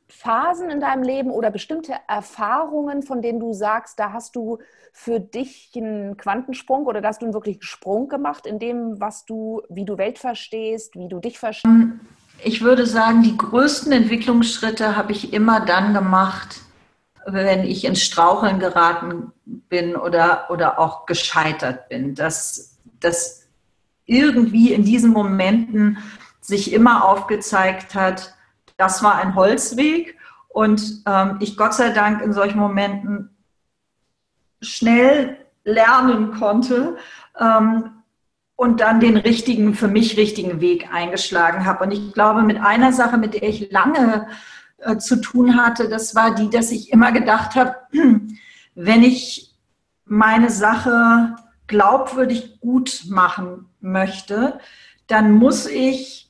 Speaker 1: Phasen in deinem Leben oder bestimmte Erfahrungen, von denen du sagst, da hast du für dich einen Quantensprung oder da hast du einen wirklichen Sprung gemacht in dem, was du, wie du Welt verstehst, wie du dich verstehst? Ähm,
Speaker 2: ich würde sagen, die größten Entwicklungsschritte habe ich immer dann gemacht, wenn ich ins Straucheln geraten bin oder, oder auch gescheitert bin. Dass, dass irgendwie in diesen Momenten sich immer aufgezeigt hat, das war ein Holzweg und ähm, ich Gott sei Dank in solchen Momenten schnell lernen konnte, ähm, und dann den richtigen, für mich richtigen Weg eingeschlagen habe. Und ich glaube, mit einer Sache, mit der ich lange äh, zu tun hatte, das war die, dass ich immer gedacht habe, wenn ich meine Sache glaubwürdig gut machen möchte, dann muss ich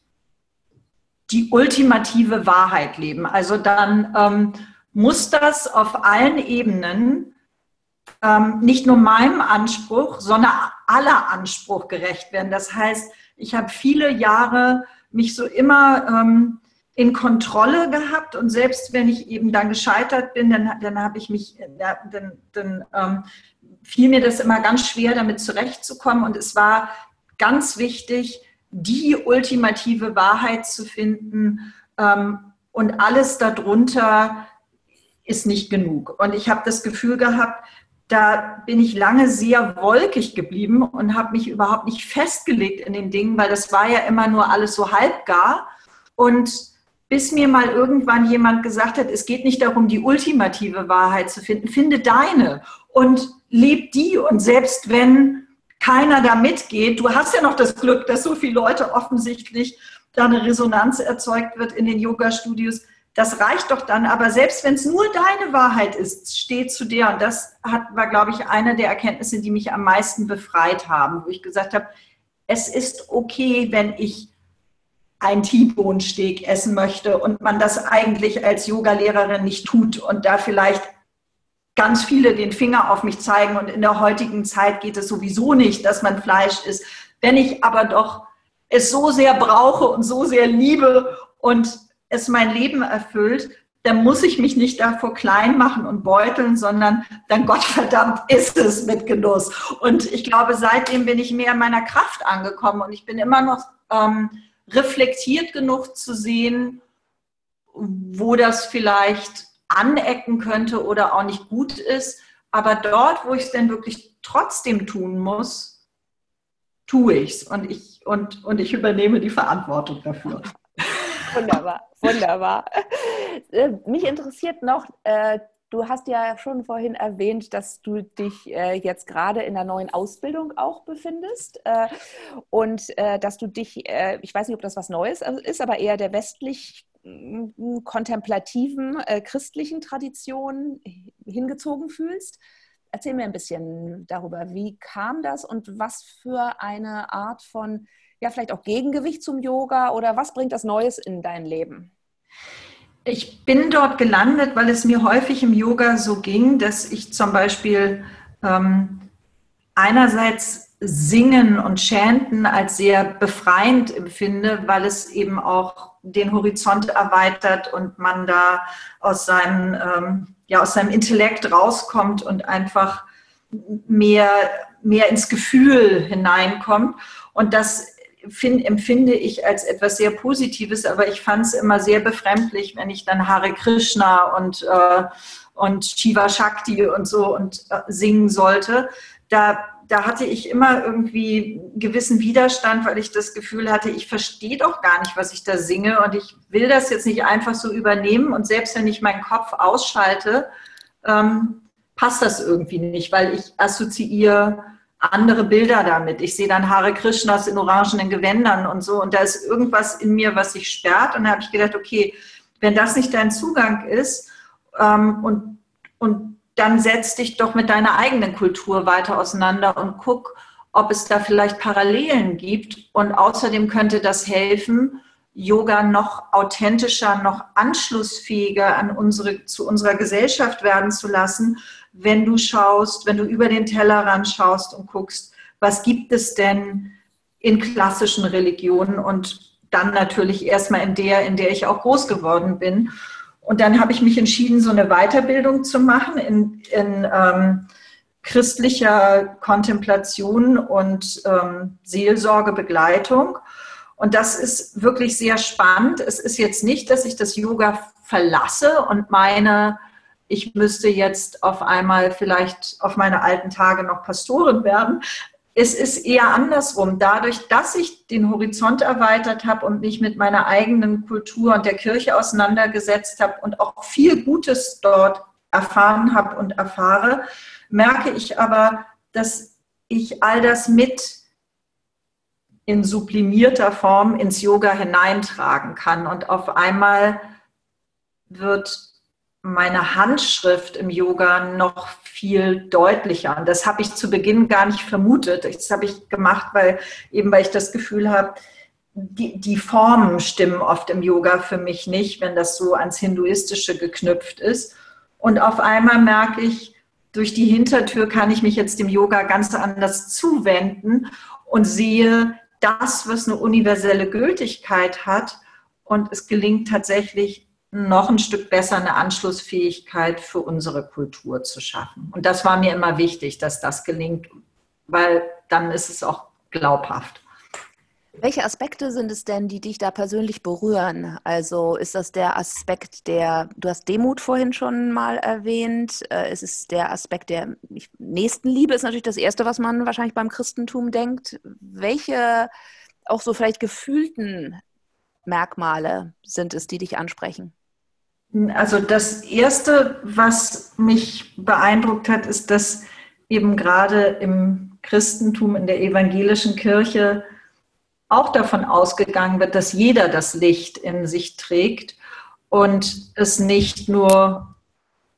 Speaker 2: die ultimative Wahrheit leben. Also dann ähm, muss das auf allen Ebenen ähm, nicht nur meinem Anspruch, sondern aller Anspruch gerecht werden. Das heißt, ich habe viele Jahre mich so immer ähm, in Kontrolle gehabt und selbst wenn ich eben dann gescheitert bin, dann, dann habe ich mich, dann, dann ähm, fiel mir das immer ganz schwer, damit zurechtzukommen und es war ganz wichtig, die ultimative Wahrheit zu finden ähm, und alles darunter ist nicht genug. Und ich habe das Gefühl gehabt, da bin ich lange sehr wolkig geblieben und habe mich überhaupt nicht festgelegt in den Dingen, weil das war ja immer nur alles so halbgar. Und bis mir mal irgendwann jemand gesagt hat, es geht nicht darum, die ultimative Wahrheit zu finden, finde deine und leb die. Und selbst wenn keiner da mitgeht, du hast ja noch das Glück, dass so viele Leute offensichtlich da eine Resonanz erzeugt wird in den Yoga-Studios. Das reicht doch dann, aber selbst wenn es nur deine Wahrheit ist, steht zu dir. Und das hat, war, glaube ich, eine der Erkenntnisse, die mich am meisten befreit haben, wo ich gesagt habe, es ist okay, wenn ich ein T-Bone-Steak essen möchte und man das eigentlich als Yogalehrerin nicht tut und da vielleicht ganz viele den Finger auf mich zeigen und in der heutigen Zeit geht es sowieso nicht, dass man Fleisch isst. Wenn ich aber doch es so sehr brauche und so sehr liebe und es mein Leben erfüllt, dann muss ich mich nicht davor klein machen und beuteln, sondern dann Gottverdammt ist es mit Genuss. Und ich glaube, seitdem bin ich mehr in meiner Kraft angekommen und ich bin immer noch ähm, reflektiert genug zu sehen, wo das vielleicht anecken könnte oder auch nicht gut ist. Aber dort, wo ich es denn wirklich trotzdem tun muss, tue ich es und ich, und, und ich übernehme die Verantwortung dafür.
Speaker 1: Wunderbar, wunderbar. Äh, mich interessiert noch, äh, Du hast ja schon vorhin erwähnt, dass du dich äh, jetzt gerade in der neuen Ausbildung auch befindest und dass du dich, ich weiß nicht, ob das was Neues ist, aber eher der westlich kontemplativen äh, christlichen Tradition hingezogen fühlst. Erzähl mir ein bisschen darüber, wie kam das und was für eine Art von, ja, vielleicht auch Gegengewicht zum Yoga oder was bringt das Neues in dein Leben?
Speaker 2: Ich bin dort gelandet, weil es mir häufig im Yoga so ging, dass ich zum Beispiel ähm, einerseits Singen und Chanten als sehr befreiend empfinde, weil es eben auch den Horizont erweitert und man da aus seinem, ähm, ja, aus seinem Intellekt rauskommt und einfach mehr, mehr ins Gefühl hineinkommt. Und das find, empfinde ich als etwas sehr Positives, aber ich fand es immer sehr befremdlich, wenn ich dann Hare Krishna und, äh, und Shiva Shakti und so und äh, singen sollte. Da, da hatte ich immer irgendwie gewissen Widerstand, weil ich das Gefühl hatte, ich verstehe doch gar nicht, was ich da singe und ich will das jetzt nicht einfach so übernehmen und selbst wenn ich meinen Kopf ausschalte, ähm, passt das irgendwie nicht, weil ich assoziiere andere Bilder damit. Ich sehe dann Hare Krishnas in orangenen Gewändern und so. Und da ist irgendwas in mir, was sich sperrt. Und da habe ich gedacht, okay, wenn das nicht dein Zugang ist ähm, und, und dann setz dich doch mit deiner eigenen Kultur weiter auseinander und guck, ob es da vielleicht Parallelen gibt. Und außerdem könnte das helfen, Yoga noch authentischer, noch anschlussfähiger an unsere, zu unserer Gesellschaft werden zu lassen wenn du schaust, wenn du über den Tellerrand schaust und guckst, was gibt es denn in klassischen Religionen und dann natürlich erstmal in der, in der ich auch groß geworden bin. Und dann habe ich mich entschieden, so eine Weiterbildung zu machen in, in ähm, christlicher Kontemplation und ähm, Seelsorgebegleitung. Und das ist wirklich sehr spannend. Es ist jetzt nicht, dass ich das Yoga verlasse und meine, ich müsste jetzt auf einmal vielleicht auf meine alten Tage noch Pastorin werden. Es ist eher andersrum. Dadurch, dass ich den Horizont erweitert habe und mich mit meiner eigenen Kultur und der Kirche auseinandergesetzt habe und auch viel Gutes dort erfahren habe und erfahre, merke ich aber, dass ich all das mit in sublimierter Form ins Yoga hineintragen kann. Und auf einmal wird meine Handschrift im Yoga noch viel deutlicher. Und das habe ich zu Beginn gar nicht vermutet. Das habe ich gemacht, weil eben weil ich das Gefühl habe, die, die Formen stimmen oft im Yoga für mich nicht, wenn das so ans Hinduistische geknüpft ist. Und auf einmal merke ich, durch die Hintertür kann ich mich jetzt dem Yoga ganz anders zuwenden und sehe das, was eine universelle Gültigkeit hat. Und es gelingt tatsächlich noch ein Stück besser eine Anschlussfähigkeit für unsere Kultur zu schaffen. Und das war mir immer wichtig, dass das gelingt, weil dann ist es auch glaubhaft.
Speaker 1: Welche Aspekte sind es denn, die dich da persönlich berühren? Also ist das der Aspekt der, du hast Demut vorhin schon mal erwähnt, äh, ist es der Aspekt der Nächstenliebe, ist natürlich das Erste, was man wahrscheinlich beim Christentum denkt. Welche auch so vielleicht gefühlten Merkmale sind es, die dich ansprechen?
Speaker 2: Also das Erste, was mich beeindruckt hat, ist, dass eben gerade im Christentum, in der evangelischen Kirche auch davon ausgegangen wird, dass jeder das Licht in sich trägt und es nicht nur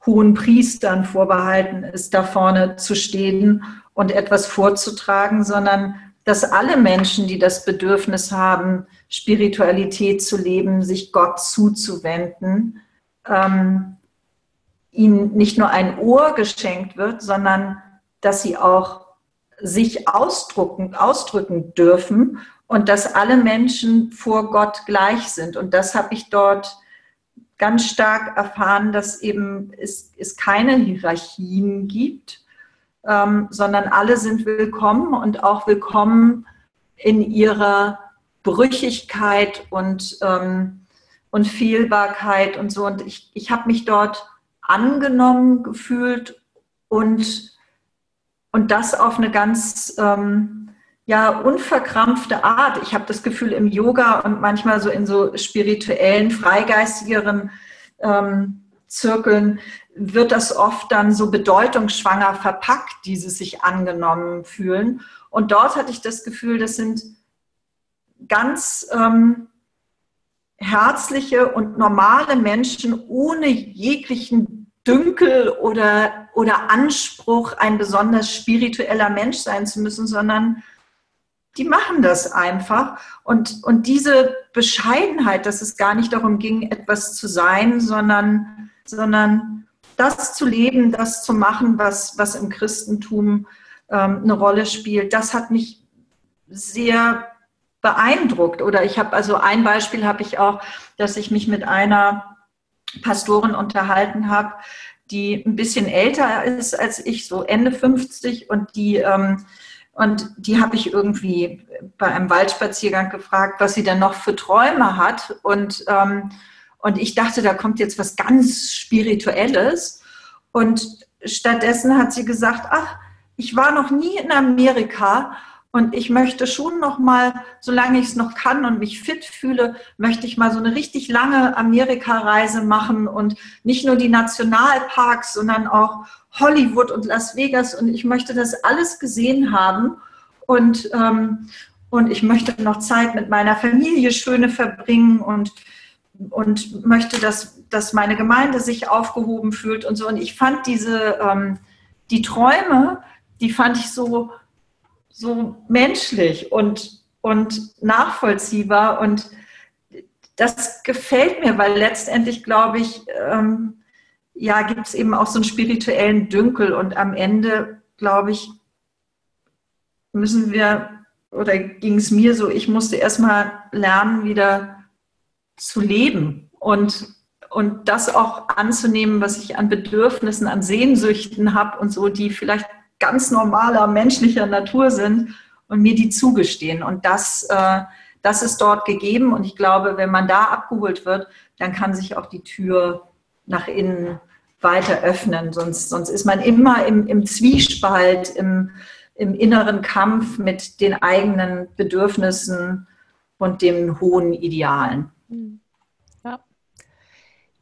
Speaker 2: hohen Priestern vorbehalten ist, da vorne zu stehen und etwas vorzutragen, sondern dass alle Menschen, die das Bedürfnis haben, Spiritualität zu leben, sich Gott zuzuwenden, ähm, ihnen nicht nur ein Ohr geschenkt wird, sondern dass sie auch sich ausdrücken, ausdrücken dürfen und dass alle Menschen vor Gott gleich sind. Und das habe ich dort ganz stark erfahren, dass eben es, es keine Hierarchien gibt, ähm, sondern alle sind willkommen und auch willkommen in ihrer Brüchigkeit und, ähm, und Fehlbarkeit und so. Und ich, ich habe mich dort angenommen gefühlt und, und das auf eine ganz ähm, ja, unverkrampfte Art. Ich habe das Gefühl, im Yoga und manchmal so in so spirituellen, freigeistigeren ähm, Zirkeln wird das oft dann so bedeutungsschwanger verpackt, dieses sich angenommen fühlen. Und dort hatte ich das Gefühl, das sind ganz ähm, herzliche und normale Menschen ohne jeglichen Dünkel oder, oder Anspruch, ein besonders spiritueller Mensch sein zu müssen, sondern die machen das einfach. Und, und diese Bescheidenheit, dass es gar nicht darum ging, etwas zu sein, sondern, sondern das zu leben, das zu machen, was, was im Christentum ähm, eine Rolle spielt, das hat mich sehr beeindruckt. Oder ich habe, also ein Beispiel habe ich auch, dass ich mich mit einer Pastorin unterhalten habe, die ein bisschen älter ist als ich, so Ende 50 und die ähm, und die habe ich irgendwie bei einem Waldspaziergang gefragt, was sie denn noch für Träume hat. Und, ähm, und ich dachte, da kommt jetzt was ganz Spirituelles. Und stattdessen hat sie gesagt, ach, ich war noch nie in Amerika und ich möchte schon noch mal, solange ich es noch kann und mich fit fühle, möchte ich mal so eine richtig lange Amerika-Reise machen und nicht nur die Nationalparks, sondern auch Hollywood und Las Vegas. Und ich möchte das alles gesehen haben und ähm, und ich möchte noch Zeit mit meiner Familie schöne verbringen und und möchte, dass, dass meine Gemeinde sich aufgehoben fühlt und so. Und ich fand diese, ähm, die Träume, die fand ich so, so menschlich und, und nachvollziehbar. Und das gefällt mir, weil letztendlich, glaube ich, ähm, ja, gibt es eben auch so einen spirituellen Dünkel. Und am Ende, glaube ich, müssen wir, oder ging es mir so, ich musste erstmal lernen, wieder zu leben und, und das auch anzunehmen, was ich an Bedürfnissen, an Sehnsüchten habe und so, die vielleicht ganz normaler menschlicher Natur sind und mir die zugestehen. Und das, äh, das ist dort gegeben. Und ich glaube, wenn man da abgeholt wird, dann kann sich auch die Tür nach innen weiter öffnen. Sonst, sonst ist man immer im, im Zwiespalt, im, im inneren Kampf mit den eigenen Bedürfnissen und den hohen Idealen. Hm.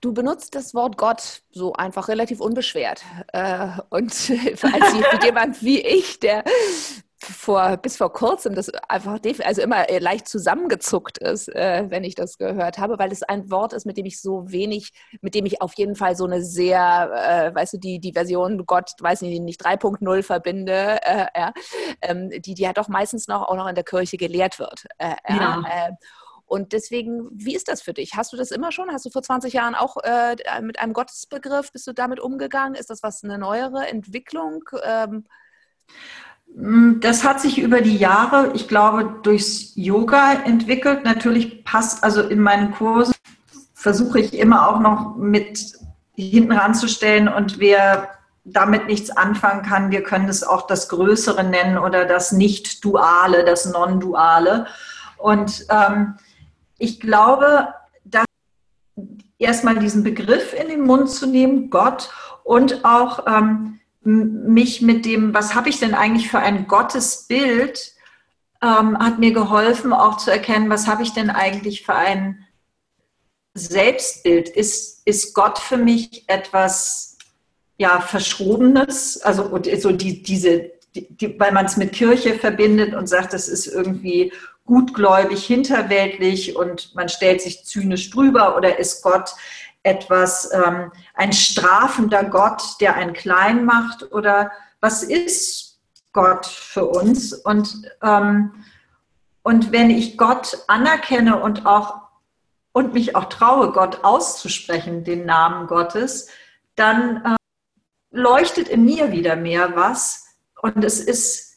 Speaker 1: Du benutzt das Wort Gott so einfach relativ unbeschwert. Äh, und als jemand wie ich, der vor, bis vor kurzem das einfach also immer leicht zusammengezuckt ist, äh, wenn ich das gehört habe, weil es ein Wort ist, mit dem ich so wenig, mit dem ich auf jeden Fall so eine sehr, äh, weißt du, die, die Version Gott, weiß nicht, nicht 3.0 verbinde, äh, ja, ähm, die, die ja doch meistens noch auch noch in der Kirche gelehrt wird. Äh, ja. Und deswegen, wie ist das für dich? Hast du das immer schon? Hast du vor 20 Jahren auch äh, mit einem Gottesbegriff, bist du damit umgegangen? Ist das was eine neuere Entwicklung? Ähm,
Speaker 2: Mm, das hat sich über die Jahre, ich glaube, durchs Yoga entwickelt. Natürlich passt, also in meinen Kursen versuche ich immer auch noch mit hinten ranzustellen und wer damit nichts anfangen kann, wir können es auch das Größere nennen oder das Nicht-Duale, das Non-Duale. Und ähm, ich glaube, dass erstmal diesen Begriff in den Mund zu nehmen, Gott, und auch ähm, mich mit dem, was habe ich denn eigentlich für ein Gottesbild, ähm, hat mir geholfen, auch zu erkennen, was habe ich denn eigentlich für ein Selbstbild? Ist, ist Gott für mich etwas ja, Verschrobenes? Also so die, diese, die, die, weil man es mit Kirche verbindet und sagt, das ist irgendwie gutgläubig, hinterweltlich und man stellt sich zynisch drüber oder ist Gott etwas, ähm, ein strafender Gott, der einen klein macht oder was ist Gott für uns? Und, ähm, und wenn ich Gott anerkenne und auch und mich auch traue, Gott auszusprechen, den Namen Gottes, dann äh, leuchtet in mir wieder mehr was. Und es ist,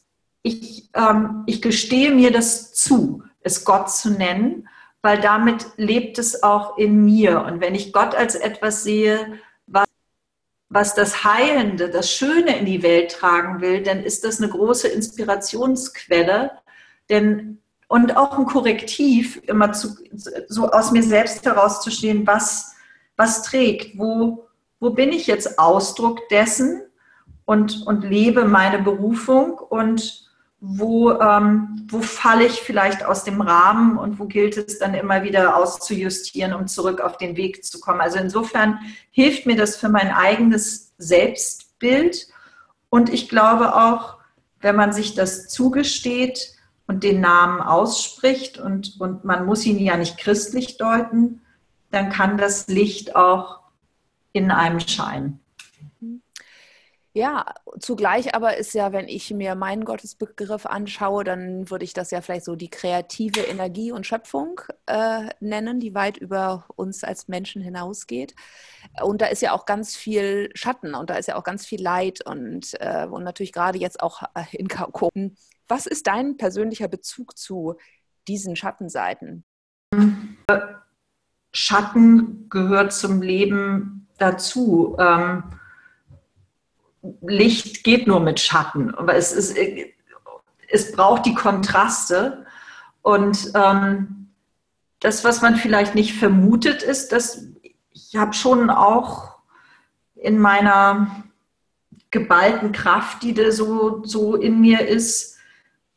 Speaker 2: ich, ähm, ich gestehe mir das zu, es Gott zu nennen, weil damit lebt es auch in mir. Und wenn ich Gott als etwas sehe, was, was das Heilende, das Schöne in die Welt tragen will, dann ist das eine große Inspirationsquelle. Denn und auch ein Korrektiv, immer zu, so aus mir selbst herauszustehen, was, was trägt, wo, wo bin ich jetzt Ausdruck dessen und, und lebe meine Berufung und wo, ähm, wo falle ich vielleicht aus dem Rahmen und wo gilt es dann immer wieder auszujustieren, um zurück auf den Weg zu kommen. Also insofern hilft mir das für mein eigenes Selbstbild und ich glaube auch, wenn man sich das zugesteht, und den Namen ausspricht und, und man muss ihn ja nicht christlich deuten, dann kann das Licht auch in einem scheinen.
Speaker 1: Ja, zugleich aber ist ja, wenn ich mir meinen Gottesbegriff anschaue, dann würde ich das ja vielleicht so die kreative Energie und Schöpfung äh, nennen, die weit über uns als Menschen hinausgeht. Und da ist ja auch ganz viel Schatten und da ist ja auch ganz viel Leid und, äh, und natürlich gerade jetzt auch äh, in Corona was ist dein persönlicher Bezug zu diesen Schattenseiten?
Speaker 2: Schatten gehört zum Leben dazu. Ähm, Licht geht nur mit Schatten, aber es, ist, es braucht die Kontraste. Und ähm, das, was man vielleicht nicht vermutet, ist, dass ich habe schon auch in meiner geballten Kraft, die da so, so in mir ist,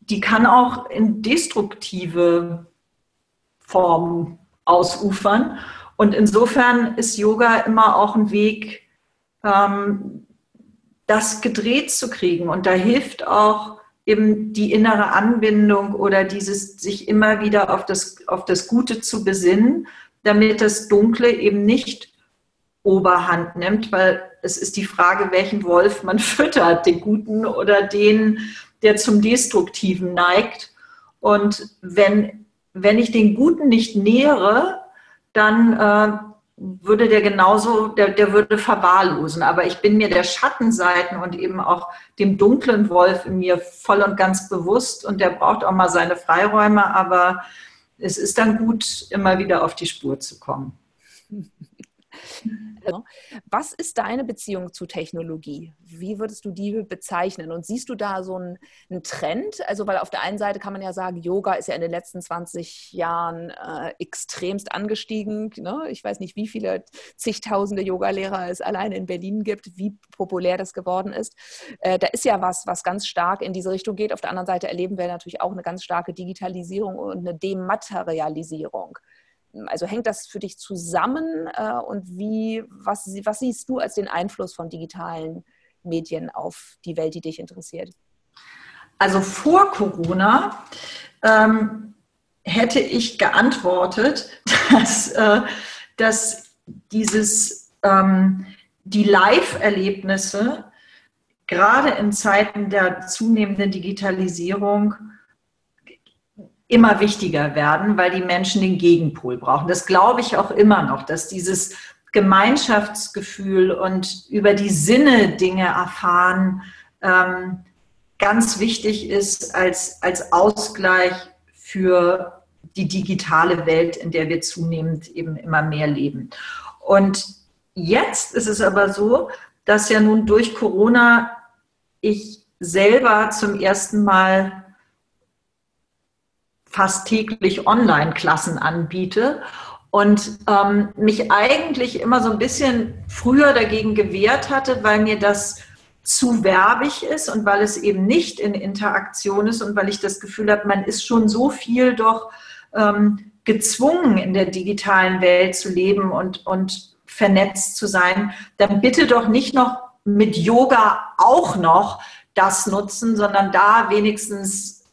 Speaker 2: die kann auch in destruktive Formen ausufern. Und insofern ist Yoga immer auch ein Weg, ähm, das gedreht zu kriegen. Und da hilft auch eben die innere Anbindung oder dieses sich immer wieder auf das, auf das Gute zu besinnen, damit das Dunkle eben nicht Oberhand nimmt, weil es ist die Frage, welchen Wolf man füttert, den guten oder den, der zum Destruktiven neigt. Und wenn, wenn ich den Guten nicht nähere, dann äh, würde der genauso, der, der würde verwahrlosen. Aber ich bin mir der Schattenseiten und eben auch dem dunklen Wolf in mir voll und ganz bewusst und der braucht auch mal seine Freiräume, aber es ist dann gut, immer wieder auf die Spur zu kommen.
Speaker 1: Was ist deine Beziehung zu Technologie? Wie würdest du die bezeichnen? Und siehst du da so einen, einen Trend? Also, weil auf der einen Seite kann man ja sagen, Yoga ist ja in den letzten 20 Jahren äh, extremst angestiegen. Ne? Ich weiß nicht, wie viele zigtausende Yogalehrer es alleine in Berlin gibt, wie populär das geworden ist. Äh, da ist ja was, was ganz stark in diese Richtung geht. Auf der anderen Seite erleben wir natürlich auch eine ganz starke Digitalisierung und eine Dematerialisierung. Also hängt das für dich zusammen äh, und wie, was, was siehst du als den Einfluss von digitalen Medien auf die Welt, die dich interessiert?
Speaker 2: Also vor Corona ähm, hätte ich geantwortet, dass, äh, dass dieses, ähm, die Live-Erlebnisse gerade in Zeiten der zunehmenden Digitalisierung immer wichtiger werden, weil die Menschen den Gegenpol brauchen. Das glaube ich auch immer noch, dass dieses Gemeinschaftsgefühl und über die Sinne Dinge erfahren ähm, ganz wichtig ist als, als Ausgleich für die digitale Welt, in der wir zunehmend eben immer mehr leben. Und jetzt ist es aber so, dass ja nun durch Corona ich selber zum ersten Mal fast täglich Online-Klassen anbiete und ähm, mich eigentlich immer so ein bisschen früher dagegen gewehrt hatte, weil mir das zu werbig ist und weil es eben nicht in Interaktion ist und weil ich das Gefühl habe, man ist schon so viel doch ähm, gezwungen, in der digitalen Welt zu leben und, und vernetzt zu sein, dann bitte doch nicht noch mit Yoga auch noch das nutzen, sondern da wenigstens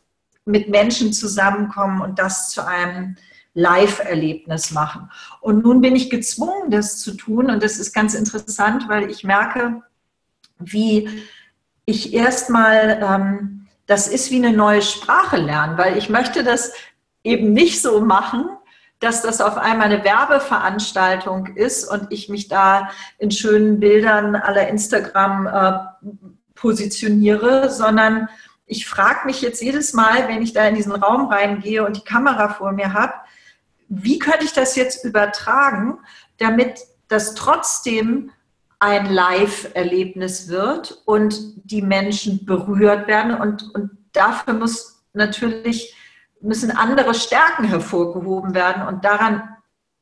Speaker 2: mit Menschen zusammenkommen und das zu einem Live-Erlebnis machen. Und nun bin ich gezwungen, das zu tun. Und das ist ganz interessant, weil ich merke, wie ich erstmal, ähm, das ist wie eine neue Sprache lernen, weil ich möchte das eben nicht so machen, dass das auf einmal eine Werbeveranstaltung ist und ich mich da in schönen Bildern aller Instagram äh, positioniere, sondern ich frage mich jetzt jedes Mal, wenn ich da in diesen Raum reingehe und die Kamera vor mir habe, wie könnte ich das jetzt übertragen, damit das trotzdem ein Live-Erlebnis wird und die Menschen berührt werden. Und, und dafür muss natürlich, müssen andere Stärken hervorgehoben werden. Und daran,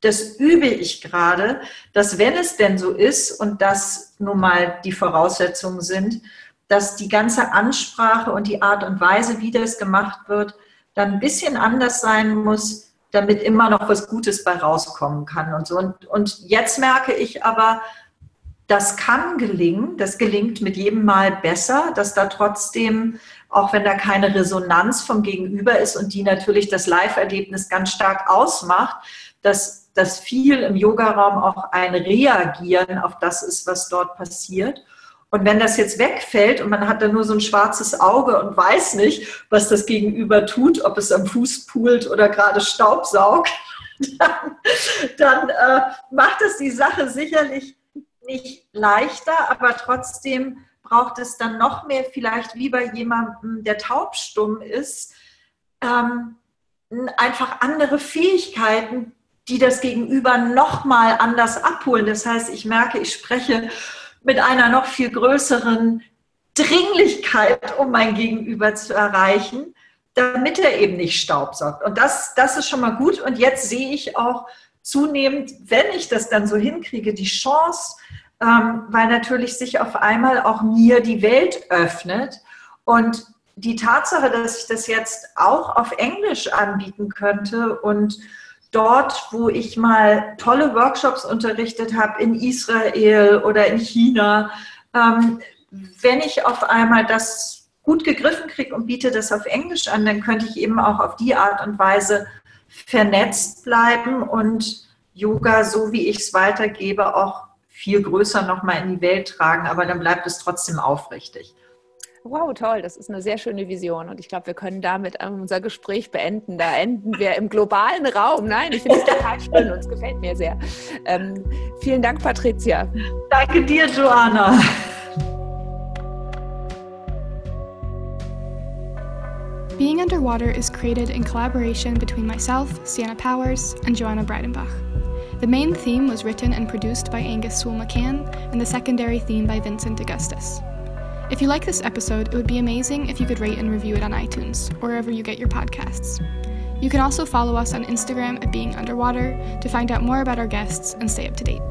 Speaker 2: das übe ich gerade, dass wenn es denn so ist und das nun mal die Voraussetzungen sind, dass die ganze Ansprache und die Art und Weise, wie das gemacht wird, dann ein bisschen anders sein muss, damit immer noch was Gutes bei rauskommen kann und so. Und, und jetzt merke ich aber, das kann gelingen, das gelingt mit jedem Mal besser, dass da trotzdem, auch wenn da keine Resonanz vom Gegenüber ist und die natürlich das Live-Erlebnis ganz stark ausmacht, dass das viel im Yogaraum auch ein Reagieren auf das ist, was dort passiert. Und wenn das jetzt wegfällt und man hat dann nur so ein schwarzes Auge und weiß nicht, was das Gegenüber tut, ob es am Fuß pult oder gerade Staubsaugt, dann, dann äh, macht es die Sache sicherlich nicht leichter, aber trotzdem braucht es dann noch mehr, vielleicht wie bei jemandem, der taubstumm ist, ähm, einfach andere Fähigkeiten, die das Gegenüber noch mal anders abholen. Das heißt, ich merke, ich spreche mit einer noch viel größeren Dringlichkeit, um mein Gegenüber zu erreichen, damit er eben nicht staubsaugt. Und das, das ist schon mal gut. Und jetzt sehe ich auch zunehmend, wenn ich das dann so hinkriege, die Chance, ähm, weil natürlich sich auf einmal auch mir die Welt öffnet. Und die Tatsache, dass ich das jetzt auch auf Englisch anbieten könnte und dort, wo ich mal tolle Workshops unterrichtet habe, in Israel oder in China, ähm, wenn ich auf einmal das gut gegriffen kriege und biete das auf Englisch an, dann könnte ich eben auch auf die Art und Weise vernetzt bleiben und Yoga, so wie ich es weitergebe, auch viel größer nochmal in die Welt tragen, aber dann bleibt es trotzdem aufrichtig.
Speaker 1: Wow, toll, das ist eine sehr schöne Vision und ich glaube, wir können damit unser Gespräch beenden. Da enden wir im globalen Raum. Nein, ich finde es total schön und es gefällt mir sehr. Ähm, vielen Dank, Patricia.
Speaker 2: Danke dir, Joanna.
Speaker 3: Being Underwater is created in collaboration between myself, Sienna Powers, and Joanna Breidenbach. The main theme was written and produced by Angus Sewell McCann, and the secondary theme by Vincent Augustus. If you like this episode, it would be amazing if you could rate and review it on iTunes, or wherever you get your podcasts. You can also follow us on Instagram at Being Underwater to find out more about our guests and stay up to date.